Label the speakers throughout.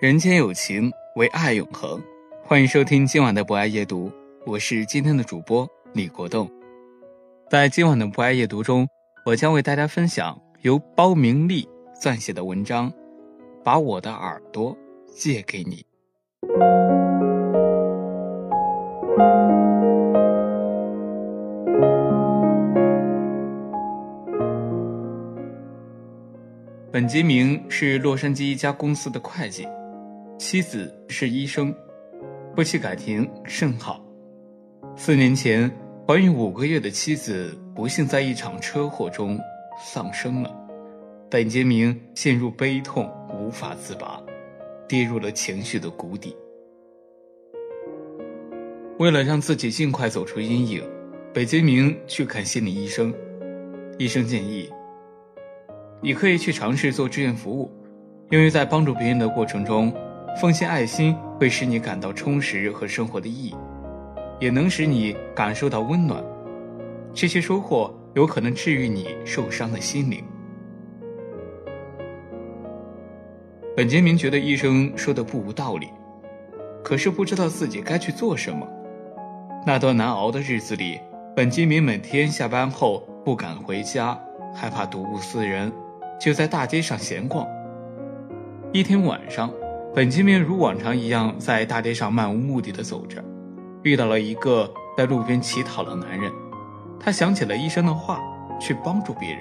Speaker 1: 人间有情，唯爱永恒。欢迎收听今晚的博爱夜读，我是今天的主播李国栋。在今晚的博爱夜读中，我将为大家分享由包明丽撰写的文章《把我的耳朵借给你》。本杰明是洛杉矶一家公司的会计。妻子是医生，夫妻感情甚好。四年前，怀孕五个月的妻子不幸在一场车祸中丧生了，本杰明陷入悲痛无法自拔，跌入了情绪的谷底。为了让自己尽快走出阴影，本杰明去看心理医生。医生建议，你可以去尝试做志愿服务，因为在帮助别人的过程中。奉献爱心会使你感到充实和生活的意义，也能使你感受到温暖。这些收获有可能治愈你受伤的心灵。本杰明觉得医生说的不无道理，可是不知道自己该去做什么。那段难熬的日子里，本杰明每天下班后不敢回家，害怕睹物思人，就在大街上闲逛。一天晚上。本杰明如往常一样在大街上漫无目的的走着，遇到了一个在路边乞讨的男人。他想起了医生的话，去帮助别人。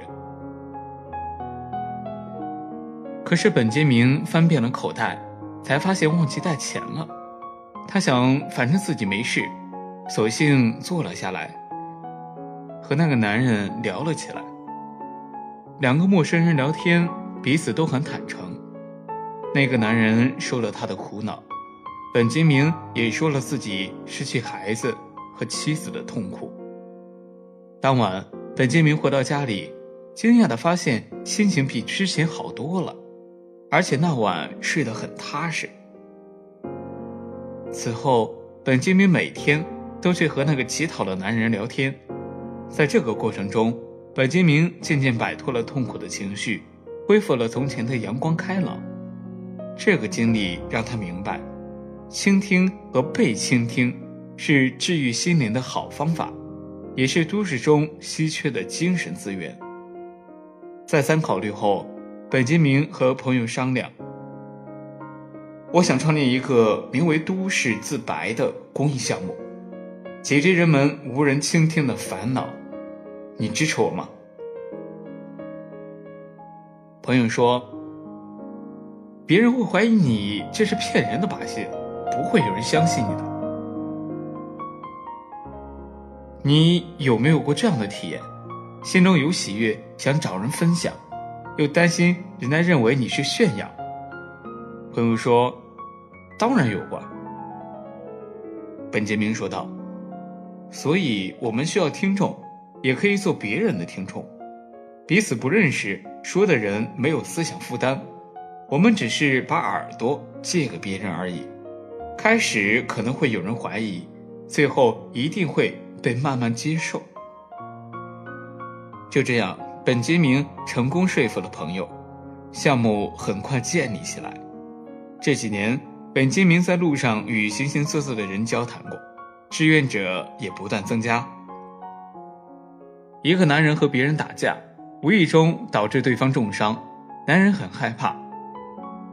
Speaker 1: 可是本杰明翻遍了口袋，才发现忘记带钱了。他想，反正自己没事，索性坐了下来，和那个男人聊了起来。两个陌生人聊天，彼此都很坦诚。那个男人说了他的苦恼，本杰明也说了自己失去孩子和妻子的痛苦。当晚，本杰明回到家里，惊讶地发现心情比之前好多了，而且那晚睡得很踏实。此后，本杰明每天都去和那个乞讨的男人聊天，在这个过程中，本杰明渐渐摆脱了痛苦的情绪，恢复了从前的阳光开朗。这个经历让他明白，倾听和被倾听是治愈心灵的好方法，也是都市中稀缺的精神资源。再三考虑后，本杰明和朋友商量：“我想创立一个名为‘都市自白’的公益项目，解决人们无人倾听的烦恼。你支持我吗？”朋友说。别人会怀疑你这是骗人的把戏，不会有人相信你的。你有没有过这样的体验？心中有喜悦，想找人分享，又担心人家认为你是炫耀。朋友说：“当然有过。”本杰明说道：“所以我们需要听众，也可以做别人的听众。彼此不认识，说的人没有思想负担。”我们只是把耳朵借给别人而已，开始可能会有人怀疑，最后一定会被慢慢接受。就这样，本杰明成功说服了朋友，项目很快建立起来。这几年，本杰明在路上与形形色色的人交谈过，志愿者也不断增加。一个男人和别人打架，无意中导致对方重伤，男人很害怕。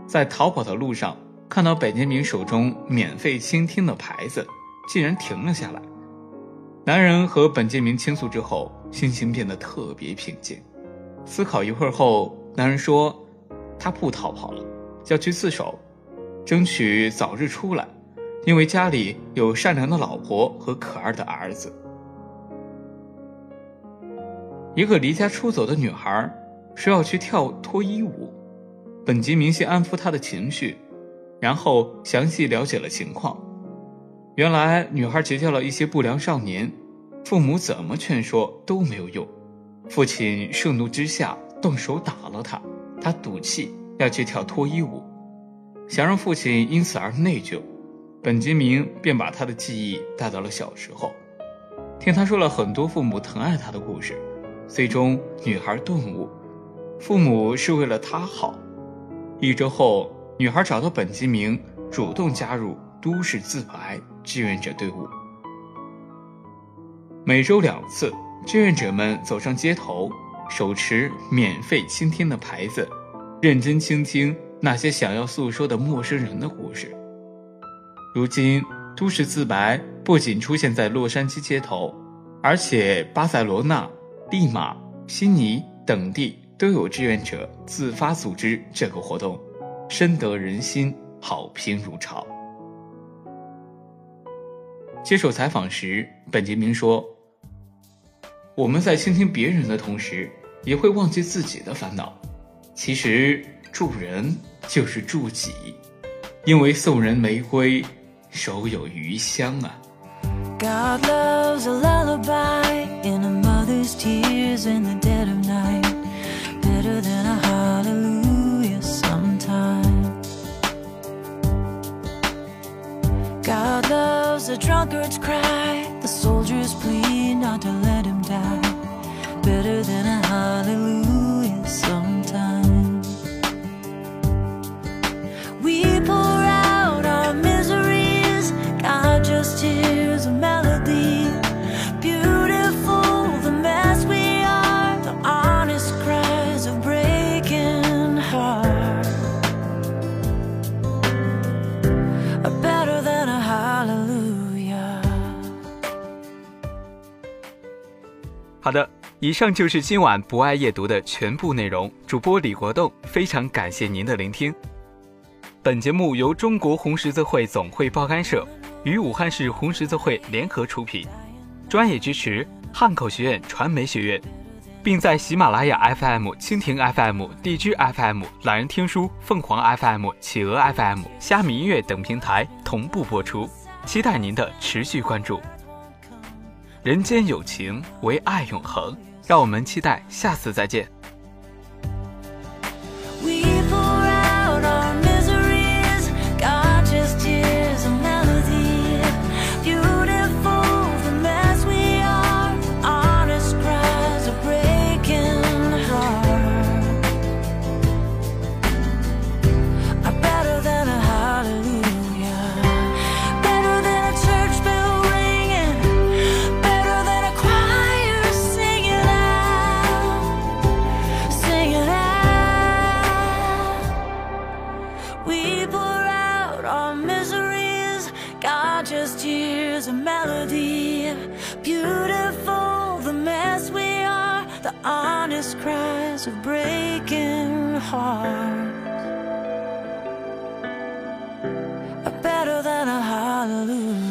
Speaker 1: 在逃跑的路上，看到本杰明手中免费倾听的牌子，竟然停了下来。男人和本杰明倾诉之后，心情变得特别平静。思考一会儿后，男人说：“他不逃跑了，要去自首，争取早日出来，因为家里有善良的老婆和可爱的儿子。”一个离家出走的女孩说要去跳脱衣舞，本杰明先安抚她的情绪，然后详细了解了情况。原来女孩结交了一些不良少年，父母怎么劝说都没有用，父亲盛怒之下动手打了她，她赌气要去跳脱衣舞，想让父亲因此而内疚，本杰明便把他的记忆带到了小时候，听他说了很多父母疼爱他的故事，最终女孩顿悟，父母是为了她好。一周后，女孩找到本杰明，主动加入。都市自白志愿者队伍，每周两次，志愿者们走上街头，手持免费倾听的牌子，认真倾听那些想要诉说的陌生人的故事。如今，都市自白不仅出现在洛杉矶街头，而且巴塞罗那、利马、悉尼等地都有志愿者自发组织这个活动，深得人心，好评如潮。接受采访时，本杰明说：“我们在倾听别人的同时，也会忘记自己的烦恼。其实助人就是助己，因为送人玫瑰，手有余香啊。” Drunkards cry, the soldiers plead not to 以上就是今晚不爱夜读的全部内容。主播李国栋，非常感谢您的聆听。本节目由中国红十字会总会报刊社与武汉市红十字会联合出品，专业支持汉口学院传媒学院，并在喜马拉雅 FM、蜻蜓 FM、荔枝 FM、懒人听书、凤凰 FM、企鹅 FM、虾米音乐等平台同步播出，期待您的持续关注。人间有情，唯爱永恒。让我们期待下次再见。Beautiful, the mess we are, the honest cries of breaking hearts. Are better than a hallelujah.